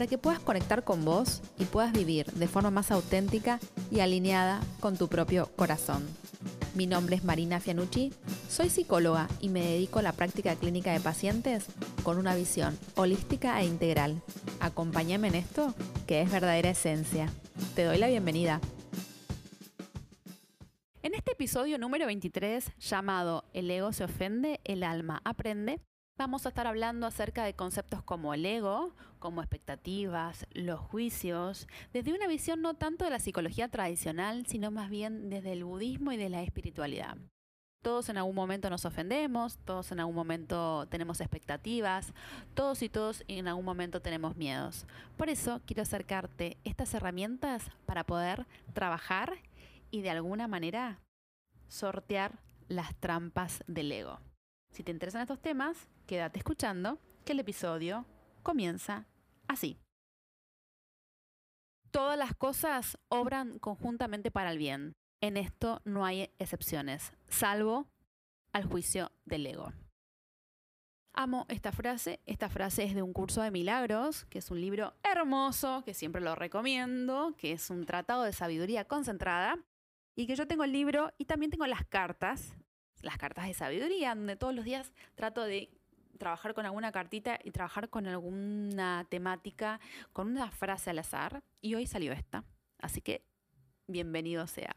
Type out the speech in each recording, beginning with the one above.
para que puedas conectar con vos y puedas vivir de forma más auténtica y alineada con tu propio corazón. Mi nombre es Marina Fianucci, soy psicóloga y me dedico a la práctica clínica de pacientes con una visión holística e integral. Acompáñame en esto, que es verdadera esencia. Te doy la bienvenida. En este episodio número 23, llamado El ego se ofende, el alma aprende, vamos a estar hablando acerca de conceptos como el ego, como expectativas, los juicios, desde una visión no tanto de la psicología tradicional, sino más bien desde el budismo y de la espiritualidad. Todos en algún momento nos ofendemos, todos en algún momento tenemos expectativas, todos y todos en algún momento tenemos miedos. Por eso quiero acercarte estas herramientas para poder trabajar y de alguna manera sortear las trampas del ego. Si te interesan estos temas, quédate escuchando, que el episodio comienza así. Todas las cosas obran conjuntamente para el bien. En esto no hay excepciones, salvo al juicio del ego. Amo esta frase. Esta frase es de un curso de milagros, que es un libro hermoso, que siempre lo recomiendo, que es un tratado de sabiduría concentrada, y que yo tengo el libro y también tengo las cartas las cartas de sabiduría, donde todos los días trato de trabajar con alguna cartita y trabajar con alguna temática, con una frase al azar. Y hoy salió esta. Así que bienvenido sea.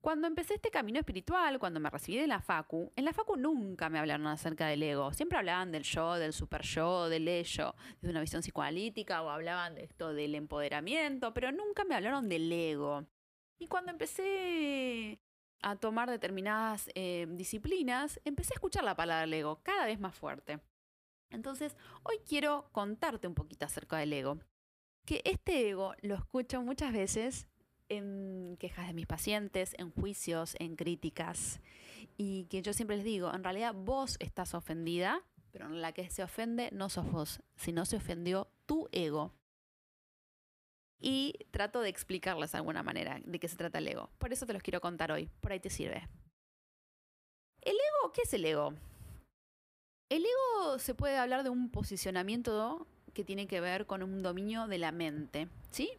Cuando empecé este camino espiritual, cuando me recibí de la Facu, en la Facu nunca me hablaron acerca del ego. Siempre hablaban del yo, del super yo, del ello, de una visión psicoanalítica o hablaban de esto del empoderamiento, pero nunca me hablaron del ego. Y cuando empecé a tomar determinadas eh, disciplinas, empecé a escuchar la palabra ego cada vez más fuerte. Entonces, hoy quiero contarte un poquito acerca del ego. Que este ego lo escucho muchas veces en quejas de mis pacientes, en juicios, en críticas. Y que yo siempre les digo, en realidad vos estás ofendida, pero en la que se ofende no sos vos, sino se ofendió tu ego y trato de explicarles de alguna manera de qué se trata el ego. Por eso te los quiero contar hoy, por ahí te sirve. ¿El ego? ¿Qué es el ego? El ego se puede hablar de un posicionamiento que tiene que ver con un dominio de la mente, ¿sí?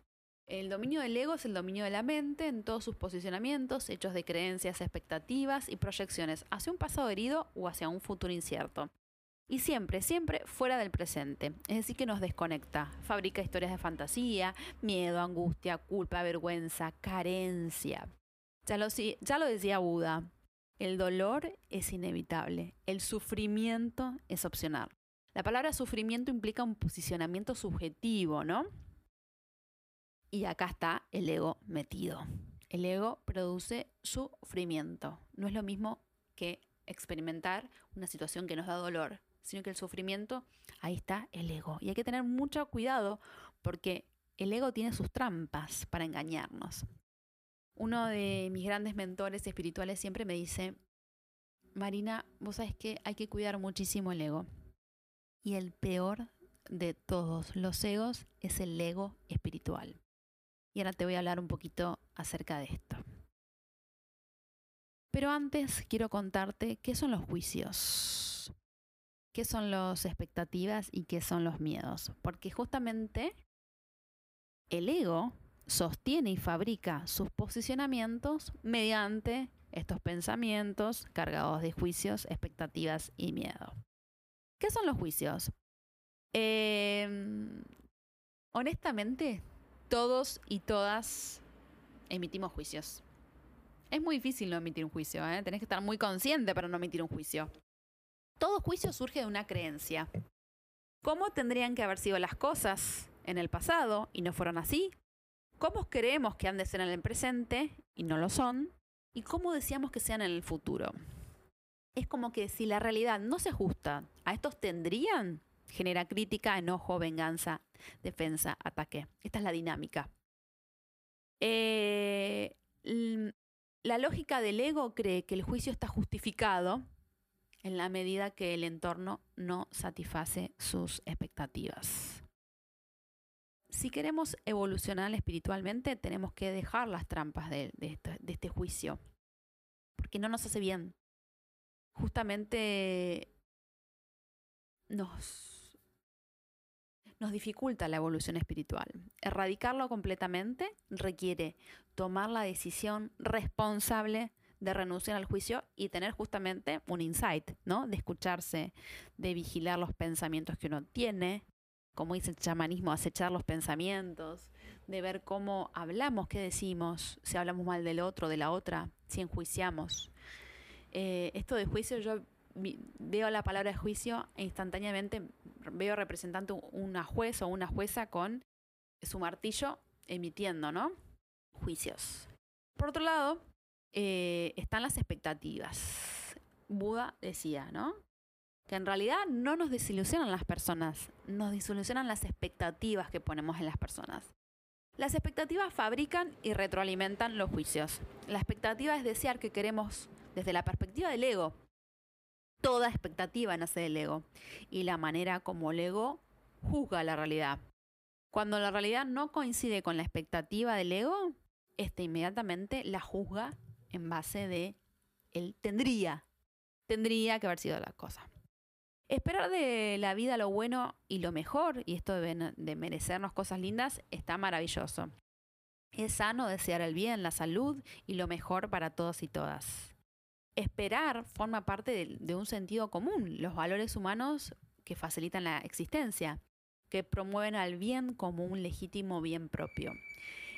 El dominio del ego es el dominio de la mente en todos sus posicionamientos, hechos de creencias, expectativas y proyecciones hacia un pasado herido o hacia un futuro incierto. Y siempre, siempre fuera del presente. Es decir, que nos desconecta. Fabrica historias de fantasía, miedo, angustia, culpa, vergüenza, carencia. Ya lo, ya lo decía Buda. El dolor es inevitable. El sufrimiento es opcional. La palabra sufrimiento implica un posicionamiento subjetivo, ¿no? Y acá está el ego metido. El ego produce sufrimiento. No es lo mismo que experimentar una situación que nos da dolor sino que el sufrimiento, ahí está el ego. Y hay que tener mucho cuidado porque el ego tiene sus trampas para engañarnos. Uno de mis grandes mentores espirituales siempre me dice, Marina, vos sabés que hay que cuidar muchísimo el ego. Y el peor de todos los egos es el ego espiritual. Y ahora te voy a hablar un poquito acerca de esto. Pero antes quiero contarte qué son los juicios qué son las expectativas y qué son los miedos. Porque justamente el ego sostiene y fabrica sus posicionamientos mediante estos pensamientos cargados de juicios, expectativas y miedo. ¿Qué son los juicios? Em, honestamente, todos y todas emitimos juicios. Es muy difícil no emitir un juicio, ¿eh? tenés que estar muy consciente para no emitir un juicio. Todo juicio surge de una creencia. ¿Cómo tendrían que haber sido las cosas en el pasado y no fueron así? ¿Cómo creemos que han de ser en el presente y no lo son? ¿Y cómo deseamos que sean en el futuro? Es como que si la realidad no se ajusta a estos tendrían, genera crítica, enojo, venganza, defensa, ataque. Esta es la dinámica. Eh, la lógica del ego cree que el juicio está justificado en la medida que el entorno no satisface sus expectativas. Si queremos evolucionar espiritualmente, tenemos que dejar las trampas de, este juicio, porque no nos hace bien. Justamente nos, dificulta la evolución espiritual. Erradicarlo completamente requiere tomar la decisión responsable de renunciar al juicio y tener justamente un insight, ¿no? De escucharse, de vigilar los pensamientos que uno tiene, como dice el chamanismo, acechar los pensamientos, de ver cómo hablamos, qué decimos, si hablamos mal del otro, de la otra, si enjuiciamos. Eh, esto de juicio, yo veo la palabra juicio e instantáneamente veo representante una juez o una jueza con su martillo emitiendo, ¿no? Juicios. Por otro lado, eh, están las expectativas. Buda decía, ¿no? Que en realidad no nos desilusionan las personas, nos desilusionan las expectativas que ponemos en las personas. Las expectativas fabrican y retroalimentan los juicios. La expectativa es desear que queremos desde la perspectiva del ego. Toda expectativa nace del ego y la manera como el ego juzga la realidad. Cuando la realidad no coincide con la expectativa del ego, este inmediatamente la juzga en base de él tendría, tendría que haber sido la cosa. Esperar de la vida lo bueno y lo mejor, y esto de, merecernos cosas lindas, está maravilloso. Es sano desear el bien, la salud y lo mejor para todos y todas. Esperar forma parte de, de un sentido común, los valores humanos que facilitan la existencia, que promueven al bien como un legítimo bien propio.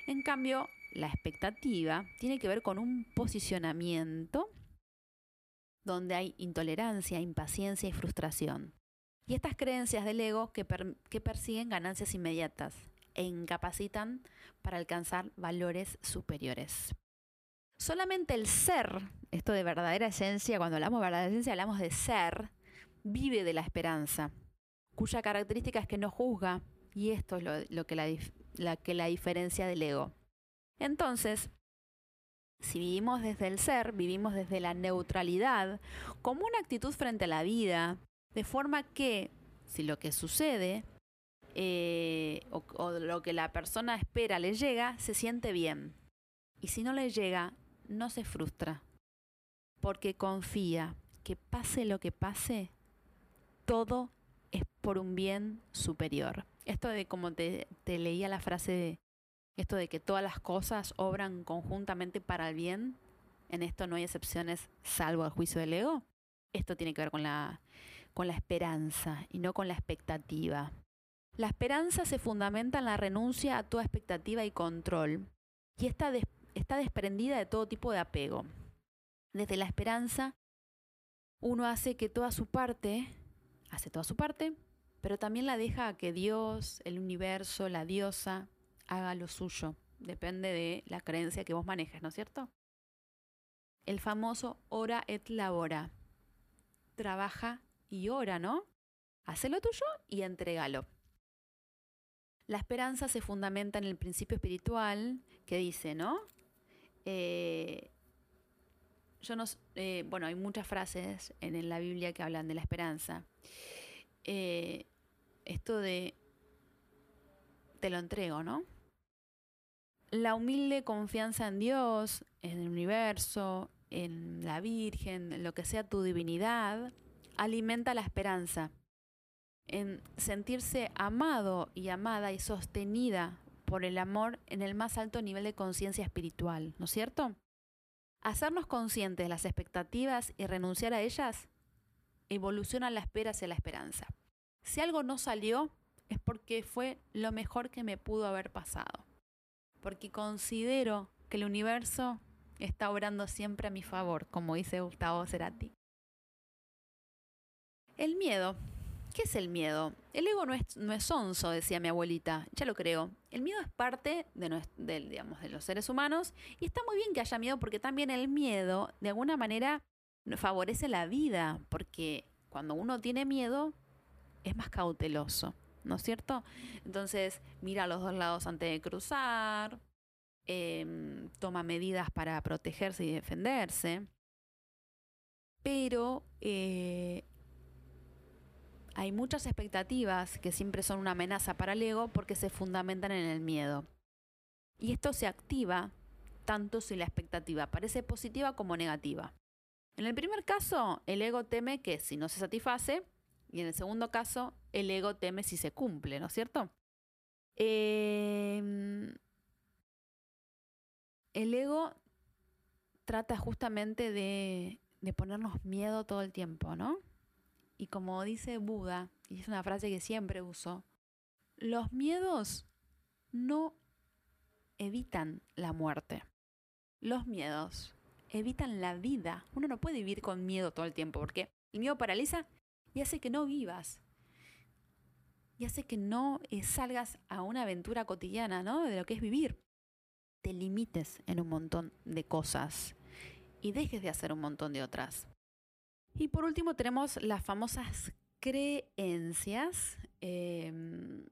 En cambio, la expectativa tiene que ver con un posicionamiento donde hay intolerancia, impaciencia y frustración. Y estas creencias del ego que, persiguen ganancias inmediatas e incapacitan para alcanzar valores superiores. Solamente el ser, esto de verdadera esencia, cuando hablamos de verdadera esencia hablamos de ser, vive de la esperanza, cuya característica es que no juzga, y esto es lo, que, la, la, que la diferencia del ego. Entonces, si vivimos desde el ser, vivimos desde la neutralidad, como una actitud frente a la vida, de forma que si lo que sucede eh, o, lo que la persona espera le llega, se siente bien. Y si no le llega, no se frustra, porque confía que pase lo que pase, todo es por un bien superior. Esto de como te, te leía la frase de esto de que todas las cosas obran conjuntamente para el bien, en esto no hay excepciones salvo el juicio del ego. Esto tiene que ver con la, con la esperanza y no con la expectativa. La esperanza se fundamenta en la renuncia a toda expectativa y control y está, está desprendida de todo tipo de apego. Desde la esperanza, uno hace que toda su parte, hace toda su parte, pero también la deja a que Dios, el universo, la diosa, haga lo suyo. Depende de la creencia que vos manejes, ¿no es cierto? El famoso ora et labora. Trabaja y ora, ¿no? Hace lo tuyo y entregalo. La esperanza se fundamenta en el principio espiritual que dice, ¿no? Eh, yo no, eh, bueno, hay muchas frases en la Biblia que hablan de la esperanza. Eh, esto de te lo entrego, ¿no? La humilde confianza en Dios, en el universo, en la Virgen, en lo que sea tu divinidad, alimenta la esperanza, en sentirse amado y amada y sostenida por el amor en el más alto nivel de conciencia espiritual, ¿no es cierto? Hacernos conscientes de las expectativas y renunciar a ellas evoluciona la espera hacia la esperanza. Si algo no salió, es porque fue lo mejor que me pudo haber pasado porque considero que el universo está obrando siempre a mi favor, como dice Gustavo Cerati. El miedo. ¿Qué es el miedo? El ego no es, no es onzo, decía mi abuelita, ya lo creo. El miedo es parte de, de los seres humanos y está muy bien que haya miedo porque también el miedo de alguna manera favorece la vida, porque cuando uno tiene miedo es más cauteloso. ¿No es cierto? Entonces, mira a los dos lados antes de cruzar, em, toma medidas para protegerse y defenderse, pero eh, hay muchas expectativas que siempre son una amenaza para el ego porque se fundamentan en el miedo. Y esto se activa tanto si la expectativa parece positiva como negativa. En el primer caso, el ego teme que si no se satisface, y en el segundo caso, el ego teme si se cumple, ¿no es cierto? Em, el ego trata justamente de, de ponernos miedo todo el tiempo, ¿no? Y como dice Buda, y es una frase que siempre uso, los miedos no evitan la muerte. Los miedos evitan la vida. Uno no puede vivir con miedo todo el tiempo porque el miedo paraliza y hace que no vivas. Y hace que no eh, salgas a una aventura cotidiana, ¿no? De lo que es vivir. Te limites en un montón de cosas y dejes de hacer un montón de otras. Y por último tenemos las famosas creencias. Em,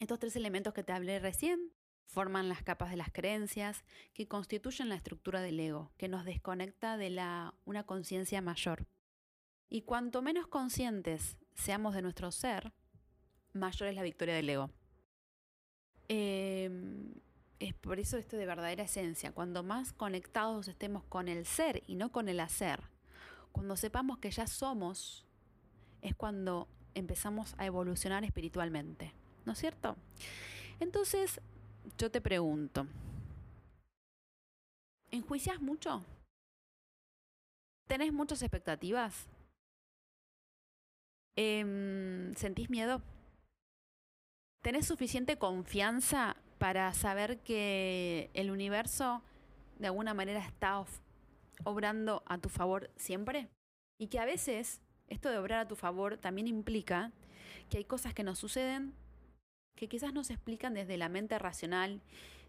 estos tres elementos que te hablé recién forman las capas de las creencias que constituyen la estructura del ego, que nos desconecta de la, una conciencia mayor. Y cuanto menos conscientes seamos de nuestro ser, mayor es la victoria del ego. Em, es por eso esto de verdadera esencia. Cuando más conectados estemos con el ser y no con el hacer, cuando sepamos que ya somos, es cuando empezamos a evolucionar espiritualmente. ¿No es cierto? Entonces, yo te pregunto, ¿enjuicias mucho? ¿Tenés muchas expectativas? Em, ¿Sentís miedo? ¿Tenés suficiente confianza para saber que el universo de alguna manera está obrando a tu favor siempre? Y que a veces esto de obrar a tu favor también implica que hay cosas que nos suceden que quizás no se explican desde la mente racional,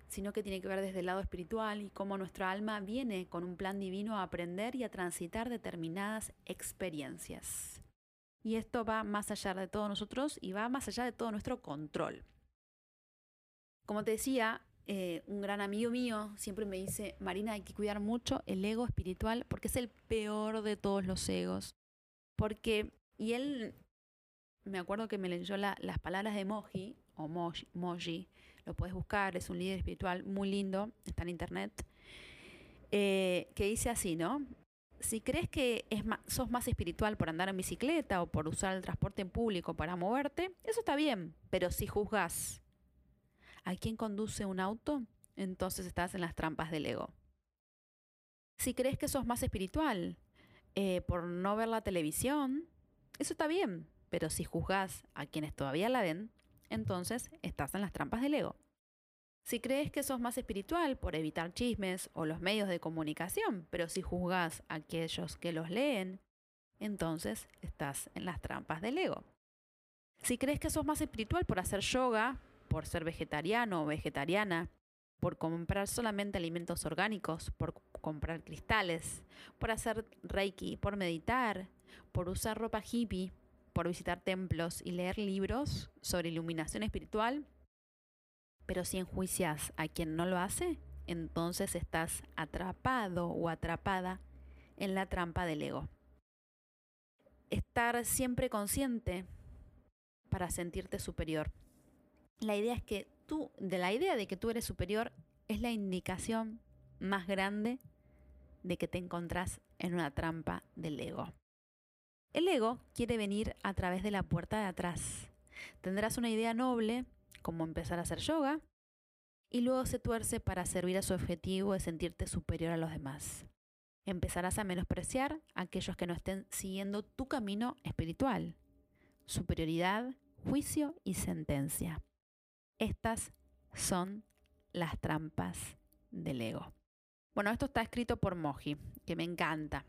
sino que tiene que ver desde el lado espiritual y cómo nuestra alma viene con un plan divino a aprender y a transitar determinadas experiencias. Y esto va más allá de todos nosotros y va más allá de todo nuestro control. Como te decía, eh, un gran amigo mío siempre me dice, Marina, hay que cuidar mucho el ego espiritual porque es el peor de todos los egos. Porque, y él, me acuerdo que me leyó las palabras de Moji, o Moji, lo puedes buscar, es un líder espiritual muy lindo, está en internet, eh, que dice así, ¿no? Si crees que es sos más espiritual por andar en bicicleta o por usar el transporte público para moverte, eso está bien, pero si juzgas a quien conduce un auto, entonces estás en las trampas del ego. Si crees que sos más espiritual eh, por no ver la televisión, eso está bien, pero si juzgas a quienes todavía la ven, entonces estás en las trampas del ego. Si crees que sos más espiritual por evitar chismes o los medios de comunicación, pero si juzgas a aquellos que los leen, entonces estás en las trampas del ego. Si crees que sos más espiritual por hacer yoga, por ser vegetariano o vegetariana, por comprar solamente alimentos orgánicos, por comprar cristales, por hacer reiki, por meditar, por usar ropa hippie, por visitar templos y leer libros sobre iluminación espiritual, pero si enjuicias a quien no lo hace, entonces estás atrapado o atrapada en la trampa del ego. Estar siempre consciente para sentirte superior. La idea es que tú, de la idea de que tú eres superior, es la indicación más grande de que te encontrás en una trampa del ego. El ego quiere venir a través de la puerta de atrás. Tendrás una idea noble, como empezar a hacer yoga, y luego se tuerce para servir a su objetivo de sentirte superior a los demás. Empezarás a menospreciar a aquellos que no estén siguiendo tu camino espiritual. Superioridad, juicio y sentencia. Estas son las trampas del ego. Bueno, esto está escrito por Moji, que me encanta.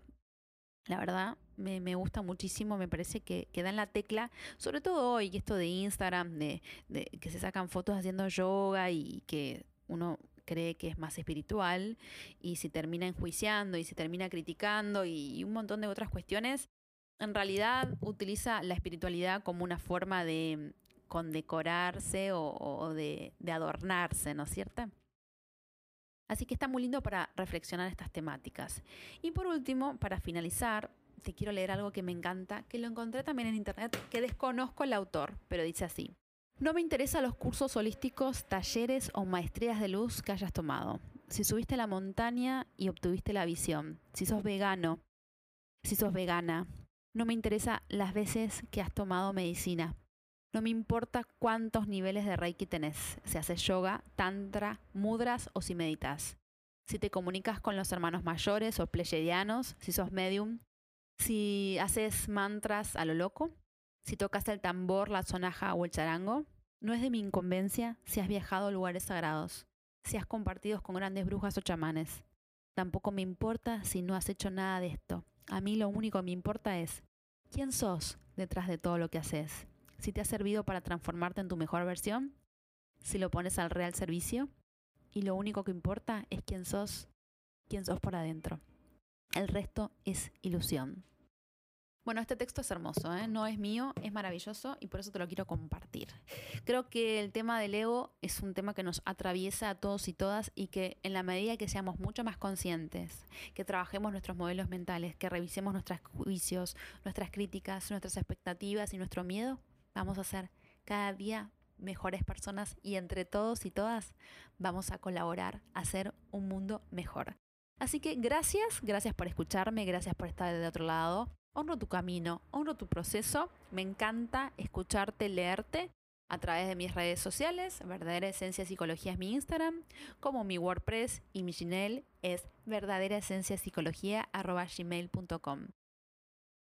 La verdad, me, gusta muchísimo, me parece que, que, dan la tecla, sobre todo hoy, esto de Instagram, de, que se sacan fotos haciendo yoga y que uno cree que es más espiritual y se termina enjuiciando y se termina criticando y, un montón de otras cuestiones, en realidad utiliza la espiritualidad como una forma de condecorarse o, de adornarse, ¿no es cierto? Así que está muy lindo para reflexionar estas temáticas. Y por último, para finalizar, te quiero leer algo que me encanta, que lo encontré también en internet, que desconozco el autor, pero dice así. No me interesan los cursos holísticos, talleres o maestrías de luz que hayas tomado. Si subiste la montaña y obtuviste la visión, si sos vegano, si sos vegana, no me interesa las veces que has tomado medicina. No me importa cuántos niveles de Reiki tenés, si haces yoga, tantra, mudras o si meditas. Si te comunicas con los hermanos mayores o pleyadianos, si sos medium, si haces mantras a lo loco, si tocas el tambor, la sonaja o el charango. No es de mi incumbencia si has viajado a lugares sagrados, si has compartido con grandes brujas o chamanes. Tampoco me importa si no has hecho nada de esto. A mí lo único que me importa es quién sos detrás de todo lo que haces. Si te ha servido para transformarte en tu mejor versión, si lo pones al real servicio, y lo único que importa es quién sos, quién sos por adentro. El resto es ilusión. Bueno, este texto es hermoso, ¿eh? no es mío, es maravilloso y por eso te lo quiero compartir. Creo que el tema del ego es un tema que nos atraviesa a todos y todas y que en la medida que seamos mucho más conscientes, que trabajemos nuestros modelos mentales, que revisemos nuestros juicios, nuestras críticas, nuestras expectativas y nuestro miedo, vamos a ser cada día mejores personas y entre todos y todas vamos a colaborar a hacer un mundo mejor. Así que gracias, gracias por escucharme, gracias por estar de otro lado honro tu camino, honro tu proceso. Me encanta escucharte, leerte a través de mis redes sociales. Verdadera Esencia Psicología es mi Instagram, como mi WordPress y mi Gmail es verdadera.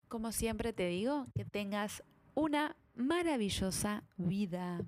Como siempre te digo, que tengas una maravillosa vida.